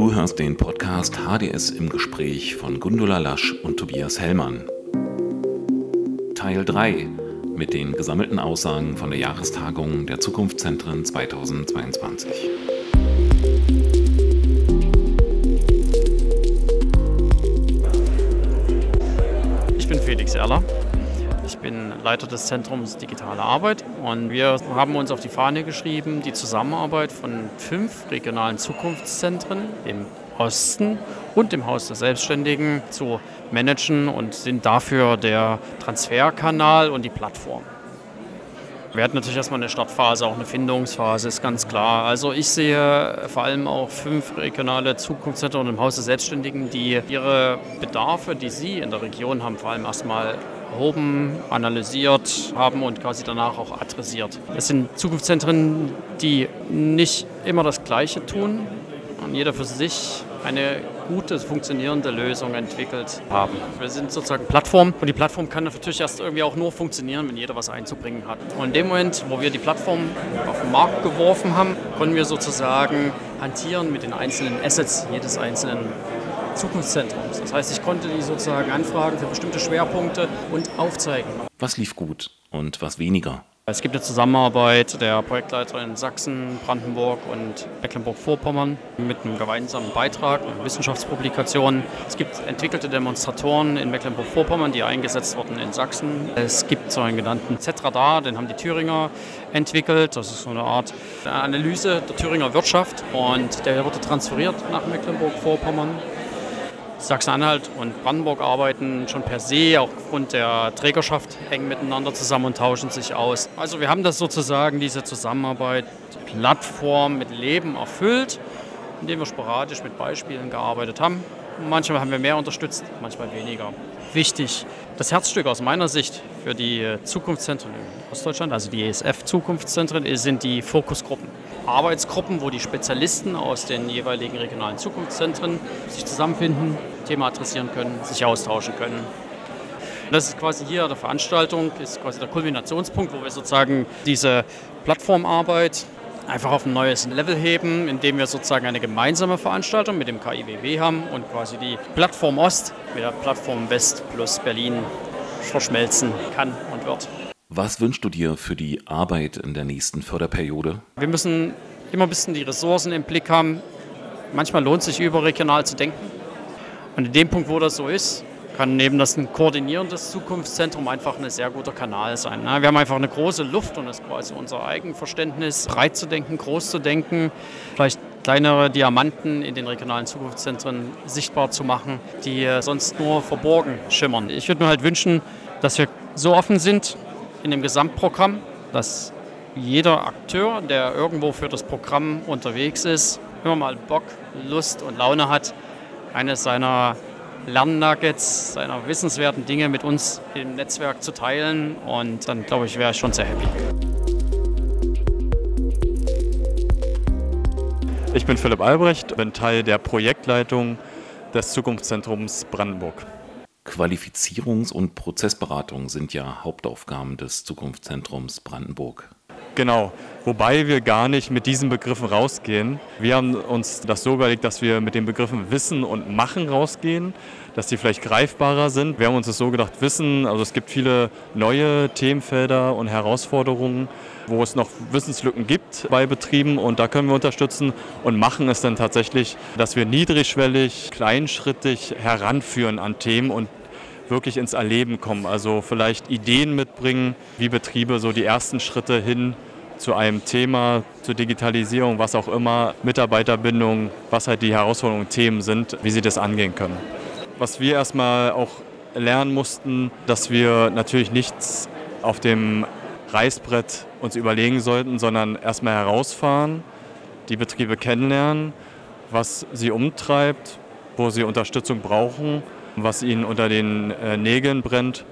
Du hörst den Podcast HDS im Gespräch von Gundula Lasch und Tobias Hellmann. Teil 3 mit den gesammelten Aussagen von der Jahrestagung der Zukunftszentren 2022. Ich bin Felix Erler. Ich bin Leiter des Zentrums Digitale Arbeit und wir haben uns auf die Fahne geschrieben, die Zusammenarbeit von fünf regionalen Zukunftszentren im Osten und im Haus der Selbstständigen zu managen und sind dafür der Transferkanal und die Plattform. Wir hatten natürlich erstmal eine Startphase, auch eine Findungsphase, ist ganz klar. Also ich sehe vor allem auch fünf regionale Zukunftszentren im Haus der Selbstständigen, die ihre Bedarfe, die sie in der Region haben, vor allem erstmal erhoben, analysiert haben und quasi danach auch adressiert. Es sind Zukunftszentren, die nicht immer das Gleiche tun und jeder für sich eine gute, funktionierende Lösung entwickelt haben. Wir sind sozusagen Plattform und die Plattform kann natürlich erst irgendwie auch nur funktionieren, wenn jeder was einzubringen hat. Und in dem Moment, wo wir die Plattform auf den Markt geworfen haben, konnten wir sozusagen hantieren mit den einzelnen Assets jedes einzelnen Zukunftszentrums. Das heißt, ich konnte die sozusagen anfragen für bestimmte Schwerpunkte und aufzeigen. Was lief gut und was weniger? Es gibt eine Zusammenarbeit der Projektleiter in Sachsen, Brandenburg und Mecklenburg-Vorpommern mit einem gemeinsamen Beitrag, einer Wissenschaftspublikation. Es gibt entwickelte Demonstratoren in Mecklenburg-Vorpommern, die eingesetzt wurden in Sachsen. Es gibt so einen genannten Z-Radar, den haben die Thüringer entwickelt. Das ist so eine Art Analyse der Thüringer Wirtschaft und der wurde transferiert nach Mecklenburg-Vorpommern. Sachsen-Anhalt und Brandenburg arbeiten schon per se, auch aufgrund der Trägerschaft, eng miteinander zusammen und tauschen sich aus. Also wir haben das sozusagen, diese Zusammenarbeit, Plattform mit Leben erfüllt, indem wir sporadisch mit Beispielen gearbeitet haben. Manchmal haben wir mehr unterstützt, manchmal weniger. Wichtig, das Herzstück aus meiner Sicht für die Zukunftszentren in Ostdeutschland, also die ESF-Zukunftszentren, sind die Fokusgruppen. Arbeitsgruppen, wo die Spezialisten aus den jeweiligen regionalen Zukunftszentren sich zusammenfinden, Thema adressieren können, sich austauschen können. Das ist quasi hier der Veranstaltung, ist quasi der Kulminationspunkt, wo wir sozusagen diese Plattformarbeit einfach auf ein neues Level heben, indem wir sozusagen eine gemeinsame Veranstaltung mit dem KIWW haben und quasi die Plattform Ost mit der Plattform West plus Berlin verschmelzen kann und wird. Was wünschst du dir für die Arbeit in der nächsten Förderperiode? Wir müssen immer ein bisschen die Ressourcen im Blick haben. Manchmal lohnt es sich überregional zu denken. Und in dem Punkt, wo das so ist, kann neben das ein koordinierendes Zukunftszentrum einfach ein sehr guter Kanal sein. Wir haben einfach eine große Luft und das ist quasi unser Eigenverständnis, breit zu denken, groß zu denken, vielleicht kleinere Diamanten in den regionalen Zukunftszentren sichtbar zu machen, die sonst nur verborgen schimmern. Ich würde mir halt wünschen, dass wir so offen sind, in dem Gesamtprogramm, dass jeder Akteur, der irgendwo für das Programm unterwegs ist, immer mal Bock, Lust und Laune hat, eines seiner Lernnuggets, seiner wissenswerten Dinge mit uns im Netzwerk zu teilen. Und dann, glaube ich, wäre ich schon sehr happy. Ich bin Philipp Albrecht, bin Teil der Projektleitung des Zukunftszentrums Brandenburg. Qualifizierungs- und Prozessberatung sind ja Hauptaufgaben des Zukunftszentrums Brandenburg. Genau, wobei wir gar nicht mit diesen Begriffen rausgehen. Wir haben uns das so überlegt, dass wir mit den Begriffen Wissen und Machen rausgehen, dass die vielleicht greifbarer sind. Wir haben uns das so gedacht, Wissen, also es gibt viele neue Themenfelder und Herausforderungen, wo es noch Wissenslücken gibt bei Betrieben und da können wir unterstützen. Und Machen ist dann tatsächlich, dass wir niedrigschwellig, kleinschrittig heranführen an Themen und wirklich ins Erleben kommen. Also vielleicht Ideen mitbringen, wie Betriebe so die ersten Schritte hin zu einem Thema, zur Digitalisierung, was auch immer, Mitarbeiterbindung, was halt die Herausforderungen und Themen sind, wie sie das angehen können. Was wir erstmal auch lernen mussten, dass wir natürlich nichts auf dem Reißbrett uns überlegen sollten, sondern erstmal herausfahren, die Betriebe kennenlernen, was sie umtreibt, wo sie Unterstützung brauchen was ihnen unter den äh, Nägeln brennt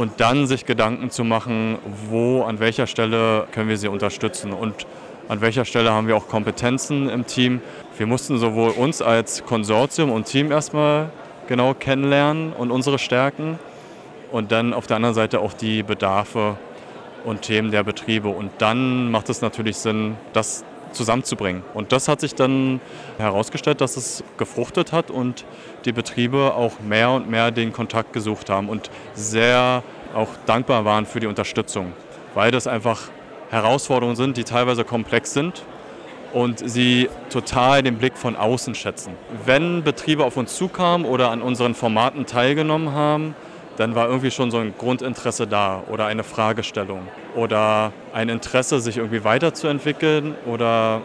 und dann sich Gedanken zu machen, wo, an welcher Stelle können wir sie unterstützen und an welcher Stelle haben wir auch Kompetenzen im Team. Wir mussten sowohl uns als Konsortium und Team erstmal genau kennenlernen und unsere Stärken und dann auf der anderen Seite auch die Bedarfe und Themen der Betriebe. Und dann macht es natürlich Sinn, das zusammenzubringen. Und das hat sich dann herausgestellt, dass es gefruchtet hat und die Betriebe auch mehr und mehr den Kontakt gesucht haben und sehr auch dankbar waren für die Unterstützung, weil das einfach Herausforderungen sind, die teilweise komplex sind und sie total den Blick von außen schätzen. Wenn Betriebe auf uns zukamen oder an unseren Formaten teilgenommen haben, dann war irgendwie schon so ein Grundinteresse da oder eine Fragestellung oder ein Interesse, sich irgendwie weiterzuentwickeln oder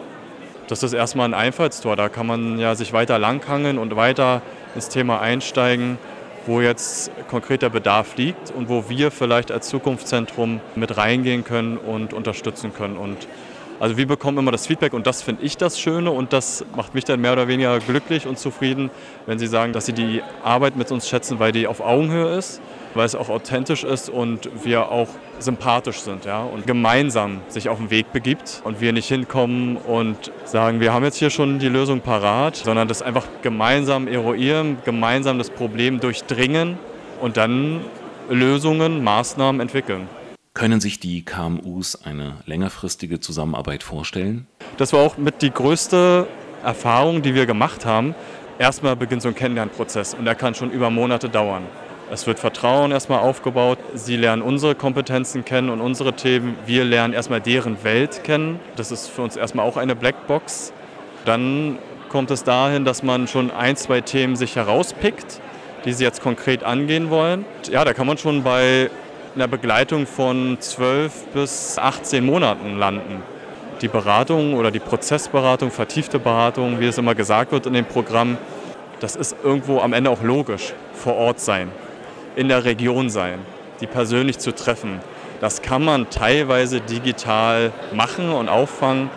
das ist erstmal ein Einfallstor. Da kann man ja sich weiter langhangeln und weiter ins Thema einsteigen, wo jetzt konkret der Bedarf liegt und wo wir vielleicht als Zukunftszentrum mit reingehen können und unterstützen können. Und also wir bekommen immer das Feedback und das finde ich das Schöne und das macht mich dann mehr oder weniger glücklich und zufrieden, wenn Sie sagen, dass Sie die Arbeit mit uns schätzen, weil die auf Augenhöhe ist, weil es auch authentisch ist und wir auch sympathisch sind ja, und gemeinsam sich auf den Weg begibt und wir nicht hinkommen und sagen, wir haben jetzt hier schon die Lösung parat, sondern das einfach gemeinsam eruieren, gemeinsam das Problem durchdringen und dann Lösungen, Maßnahmen entwickeln. Können sich die KMUs eine längerfristige Zusammenarbeit vorstellen? Das war auch mit die größte Erfahrung, die wir gemacht haben. Erstmal beginnt so ein Kennenlernprozess und der kann schon über Monate dauern. Es wird Vertrauen erstmal aufgebaut. Sie lernen unsere Kompetenzen kennen und unsere Themen. Wir lernen erstmal deren Welt kennen. Das ist für uns erstmal auch eine Blackbox. Dann kommt es dahin, dass man schon ein, zwei Themen sich herauspickt, die sie jetzt konkret angehen wollen. Ja, da kann man schon bei in der Begleitung von 12 bis 18 Monaten landen. Die Beratung oder die Prozessberatung, vertiefte Beratung, wie es immer gesagt wird in dem Programm, das ist irgendwo am Ende auch logisch. Vor Ort sein, in der Region sein, die persönlich zu treffen. Das kann man teilweise digital machen und auffangen,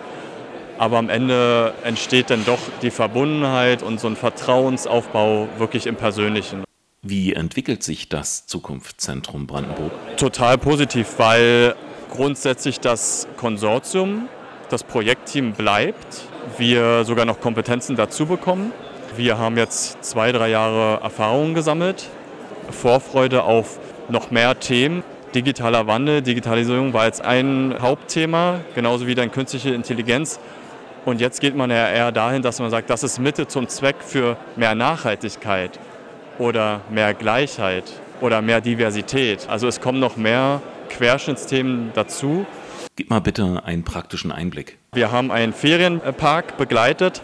aber am Ende entsteht dann doch die Verbundenheit und so ein Vertrauensaufbau wirklich im Persönlichen. Wie entwickelt sich das Zukunftszentrum Brandenburg? Total positiv, weil grundsätzlich das Konsortium, das Projektteam bleibt. Wir sogar noch Kompetenzen dazu bekommen. Wir haben jetzt zwei, drei Jahre Erfahrung gesammelt. Vorfreude auf noch mehr Themen. Digitaler Wandel, Digitalisierung war jetzt ein Hauptthema, genauso wie dann künstliche Intelligenz. Und jetzt geht man ja eher dahin, dass man sagt, das ist Mitte zum Zweck für mehr Nachhaltigkeit oder mehr Gleichheit oder mehr Diversität. Also es kommen noch mehr Querschnittsthemen dazu. Gib mal bitte einen praktischen Einblick. Wir haben einen Ferienpark begleitet,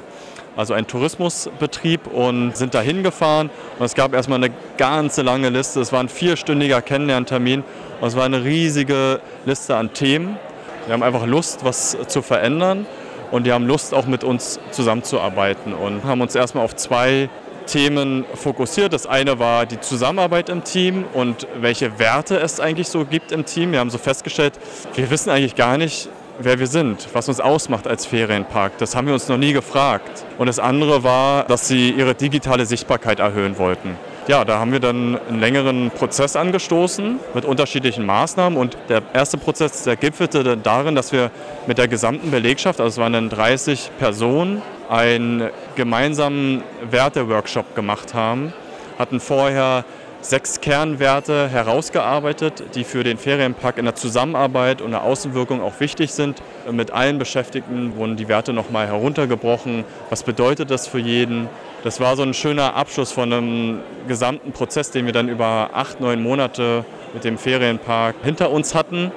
also einen Tourismusbetrieb und sind da hingefahren. Und es gab erstmal eine ganze lange Liste. Es war ein vierstündiger Kennenlerntermin und es war eine riesige Liste an Themen. Wir haben einfach Lust, was zu verändern und die haben Lust, auch mit uns zusammenzuarbeiten und haben uns erstmal auf zwei Themen fokussiert. Das eine war die Zusammenarbeit im Team und welche Werte es eigentlich so gibt im Team. Wir haben so festgestellt, wir wissen eigentlich gar nicht, wer wir sind, was uns ausmacht als Ferienpark. Das haben wir uns noch nie gefragt. Und das andere war, dass sie ihre digitale Sichtbarkeit erhöhen wollten. Ja, da haben wir dann einen längeren Prozess angestoßen mit unterschiedlichen Maßnahmen und der erste Prozess, der gipfelte dann darin, dass wir mit der gesamten Belegschaft, also es waren dann 30 Personen, einen gemeinsamen Werte-Workshop gemacht haben, hatten vorher sechs Kernwerte herausgearbeitet, die für den Ferienpark in der Zusammenarbeit und der Außenwirkung auch wichtig sind. Mit allen Beschäftigten wurden die Werte nochmal heruntergebrochen. Was bedeutet das für jeden? Das war so ein schöner Abschluss von einem gesamten Prozess, den wir dann über acht, neun Monate mit dem Ferienpark hinter uns hatten.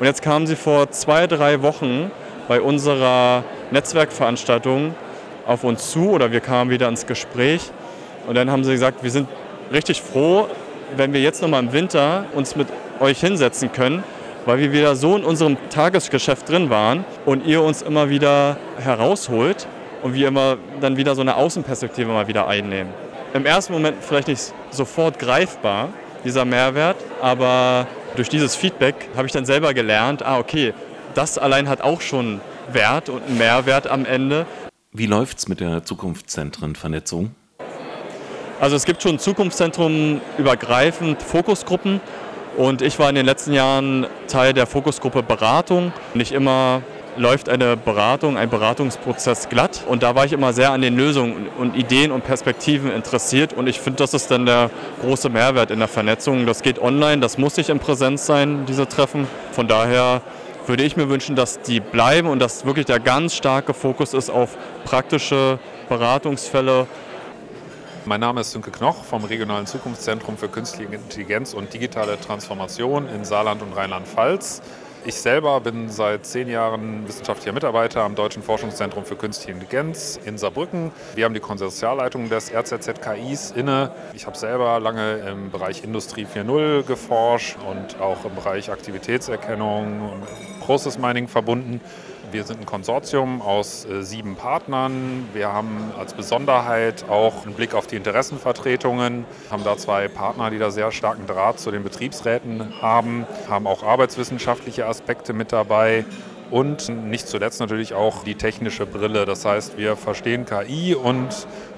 Und jetzt kamen sie vor zwei, drei Wochen bei unserer Netzwerkveranstaltung auf uns zu oder wir kamen wieder ins Gespräch und dann haben sie gesagt, wir sind richtig froh, wenn wir jetzt nochmal im Winter uns mit euch hinsetzen können, weil wir wieder so in unserem Tagesgeschäft drin waren und ihr uns immer wieder herausholt und wir immer dann wieder so eine Außenperspektive mal wieder einnehmen. Im ersten Moment vielleicht nicht sofort greifbar, dieser Mehrwert, aber durch dieses Feedback habe ich dann selber gelernt, ah okay, das allein hat auch schon Wert und einen Mehrwert am Ende. Wie läuft es mit der Zukunftszentrenvernetzung? Also es gibt schon Zukunftszentrum übergreifend Fokusgruppen und ich war in den letzten Jahren Teil der Fokusgruppe Beratung. Nicht immer läuft eine Beratung, ein Beratungsprozess glatt. Und da war ich immer sehr an den Lösungen und Ideen und Perspektiven interessiert. Und ich finde, das ist dann der große Mehrwert in der Vernetzung. Das geht online, das muss nicht in Präsenz sein, diese Treffen. Von daher würde ich mir wünschen, dass die bleiben und dass wirklich der ganz starke Fokus ist auf praktische Beratungsfälle. Mein Name ist Sünke Knoch vom Regionalen Zukunftszentrum für Künstliche Intelligenz und digitale Transformation in Saarland und Rheinland-Pfalz. Ich selber bin seit zehn Jahren wissenschaftlicher Mitarbeiter am Deutschen Forschungszentrum für Künstliche Intelligenz in Saarbrücken. Wir haben die Konsortialleitung des RZZKIs inne. Ich habe selber lange im Bereich Industrie 4.0 geforscht und auch im Bereich Aktivitätserkennung und Process Mining verbunden. Wir sind ein Konsortium aus äh, sieben Partnern. Wir haben als Besonderheit auch einen Blick auf die Interessenvertretungen, haben da zwei Partner, die da sehr starken Draht zu den Betriebsräten haben, haben auch arbeitswissenschaftliche Aspekte mit dabei und nicht zuletzt natürlich auch die technische Brille. Das heißt, wir verstehen KI und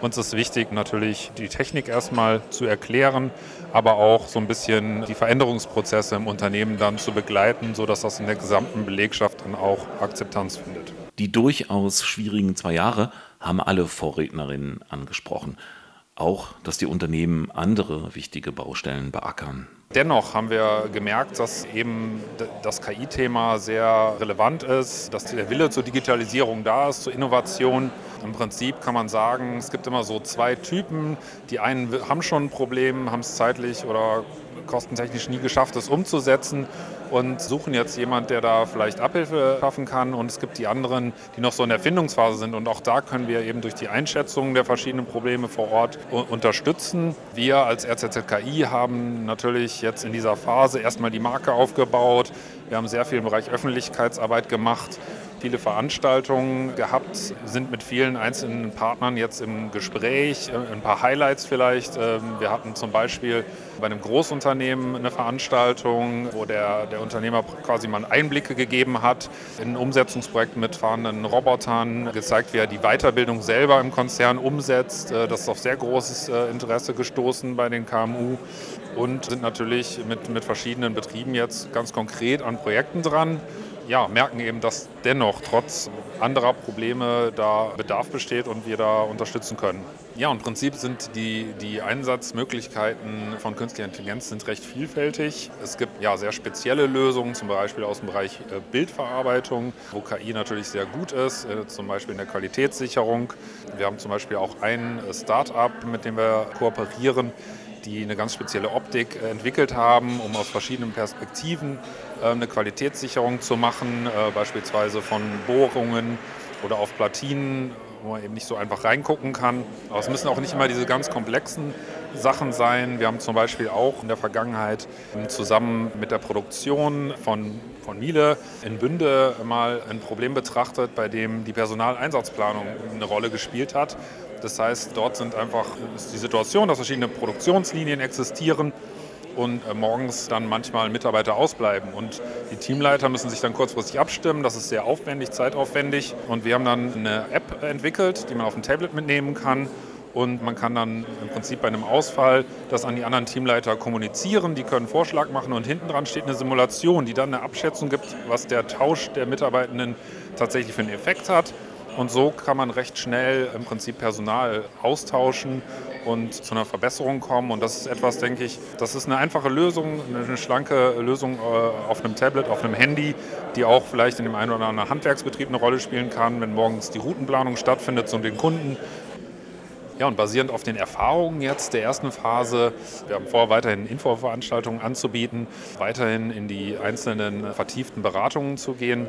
uns ist wichtig, natürlich die Technik erstmal zu erklären, aber auch so ein bisschen die Veränderungsprozesse im Unternehmen dann zu begleiten, sodass das in der gesamten Belegschaft dann auch Akzeptanz findet. Die durchaus schwierigen zwei Jahre haben alle Vorrednerinnen angesprochen. Auch, dass die Unternehmen andere wichtige Baustellen beackern. Dennoch haben wir gemerkt, dass eben das KI-Thema sehr relevant ist, dass der Wille zur Digitalisierung da ist, zur Innovation. Im Prinzip kann man sagen, es gibt immer so zwei Typen. Die einen haben schon ein Problem, haben es zeitlich oder kostentechnisch nie geschafft, es umzusetzen und suchen jetzt jemanden, der da vielleicht Abhilfe schaffen kann. Und es gibt die anderen, die noch so in der Findungsphase sind. Und auch da können wir eben durch die Einschätzung der verschiedenen Probleme vor Ort unterstützen. Wir als RZZKI haben natürlich jetzt in dieser Phase erstmal die Marke aufgebaut. Wir haben sehr viel im Bereich Öffentlichkeitsarbeit gemacht viele Veranstaltungen gehabt, sind mit vielen einzelnen Partnern jetzt im Gespräch. Äh, ein paar Highlights vielleicht. Ähm, wir hatten zum Beispiel bei einem Großunternehmen eine Veranstaltung, wo der, der Unternehmer quasi mal Einblicke gegeben hat in ein Umsetzungsprojekt mit fahrenden Robotern, gezeigt, wie er die Weiterbildung selber im Konzern umsetzt. Äh, das ist auf sehr großes äh, Interesse gestoßen bei den KMU und sind natürlich mit, mit verschiedenen Betrieben jetzt ganz konkret an Projekten dran ja, merken eben, dass dennoch trotz anderer Probleme da Bedarf besteht und wir da unterstützen können. Ja, im Prinzip sind die, die Einsatzmöglichkeiten von künstlicher Intelligenz sind recht vielfältig. Es gibt ja sehr spezielle Lösungen, zum Beispiel aus dem Bereich äh, Bildverarbeitung, wo KI natürlich sehr gut ist, äh, zum Beispiel in der Qualitätssicherung. Wir haben zum Beispiel auch ein äh, Start-up, mit dem wir kooperieren, die eine ganz spezielle Optik entwickelt haben, um aus verschiedenen Perspektiven eine Qualitätssicherung zu machen, äh, beispielsweise von Bohrungen oder auf Platinen, wo man eben nicht so einfach reingucken kann. Aber es müssen auch nicht immer diese ganz komplexen Sachen sein. Wir haben zum Beispiel auch in der Vergangenheit zusammen mit der Produktion von, von Miele in Bünde mal ein Problem betrachtet, bei dem die Personaleinsatzplanung eine Rolle gespielt hat. Das heißt, dort sind einfach die Situation, dass verschiedene Produktionslinien existieren und äh, morgens dann manchmal Mitarbeiter ausbleiben. Und die Teamleiter müssen sich dann kurzfristig abstimmen. Das ist sehr aufwendig, zeitaufwendig. Und wir haben dann eine App entwickelt, die man auf dem Tablet mitnehmen kann. Und man kann dann im Prinzip bei einem Ausfall das an die anderen Teamleiter kommunizieren. Die können Vorschlag machen und hinten dran steht eine Simulation, die dann eine Abschätzung gibt, was der Tausch der Mitarbeitenden tatsächlich für einen Effekt hat. Und so kann man recht schnell im Prinzip Personal austauschen und zu einer Verbesserung kommen. Und das ist etwas, denke ich, das ist eine einfache Lösung, eine schlanke Lösung äh, auf einem Tablet, auf einem Handy, die auch vielleicht in dem einen oder anderen Handwerksbetrieb eine Rolle spielen kann, wenn morgens die Routenplanung stattfindet, um den Kunden ja, und basierend auf den Erfahrungen jetzt der ersten Phase, wir haben vor, weiterhin Infoveranstaltungen anzubieten, weiterhin in die einzelnen vertieften Beratungen zu gehen,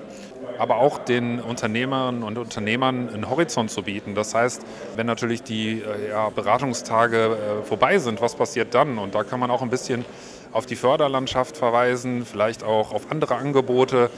aber auch den Unternehmerinnen und Unternehmern einen Horizont zu bieten. Das heißt, wenn natürlich die äh, ja, Beratungstage äh, vorbei sind, was passiert dann? Und da kann man auch ein bisschen auf die Förderlandschaft verweisen, vielleicht auch auf andere Angebote.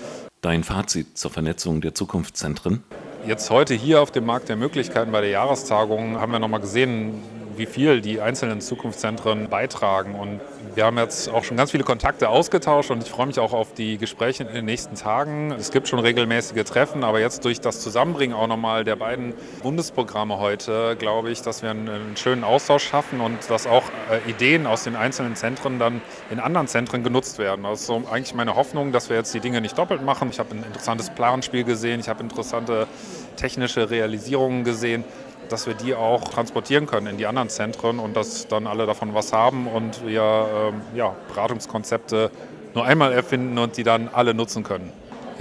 Dein Fazit zur Vernetzung der Zukunftszentren? Jetzt heute hier auf dem Markt der Möglichkeiten bei der Jahrestagung haben wir nochmal gesehen, wie viel die einzelnen Zukunftszentren beitragen. Und wir haben jetzt auch schon ganz viele Kontakte ausgetauscht und ich freue mich auch auf die Gespräche in den nächsten Tagen. Es gibt schon regelmäßige Treffen, aber jetzt durch das Zusammenbringen auch nochmal der beiden Bundesprogramme heute, glaube ich, dass wir einen, einen schönen Austausch schaffen und dass auch äh, Ideen aus den einzelnen Zentren dann in anderen Zentren genutzt werden. Das ist so eigentlich meine Hoffnung, dass wir jetzt die Dinge nicht doppelt machen. Ich habe ein interessantes Planspiel gesehen, ich habe interessante technische Realisierungen gesehen dass wir die auch transportieren können in die anderen Zentren und dass dann alle davon was haben und wir ähm, ja, Beratungskonzepte nur einmal erfinden und die dann alle nutzen können.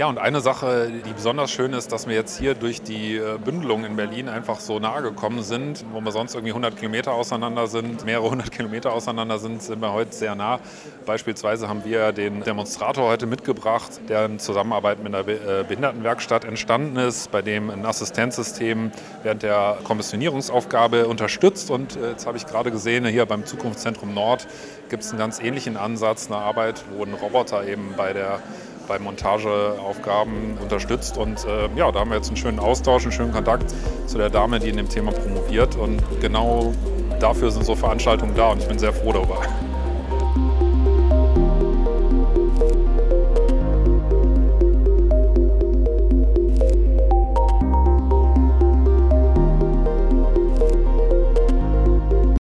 Ja, und eine Sache, die besonders schön ist, dass wir jetzt hier durch die äh, Bündelung in Berlin einfach so nahe gekommen sind, wo wir sonst irgendwie 100 Kilometer auseinander sind, mehrere hundert Kilometer auseinander sind, sind wir heute sehr nah. Beispielsweise haben wir den Demonstrator heute mitgebracht, der in Zusammenarbeit mit einer äh, Behindertenwerkstatt entstanden ist, bei dem ein Assistenzsystem während der Kommissionierungsaufgabe unterstützt. Und äh, jetzt habe ich gerade gesehen, hier beim Zukunftszentrum Nord gibt es einen ganz ähnlichen Ansatz, eine Arbeit, wo ein Roboter eben bei der bei Montageaufgaben unterstützt. Und äh, ja, da haben wir jetzt einen schönen Austausch, einen schönen Kontakt zu der Dame, die in dem Thema promoviert. Und genau dafür sind so Veranstaltungen da und ich bin sehr froh darüber.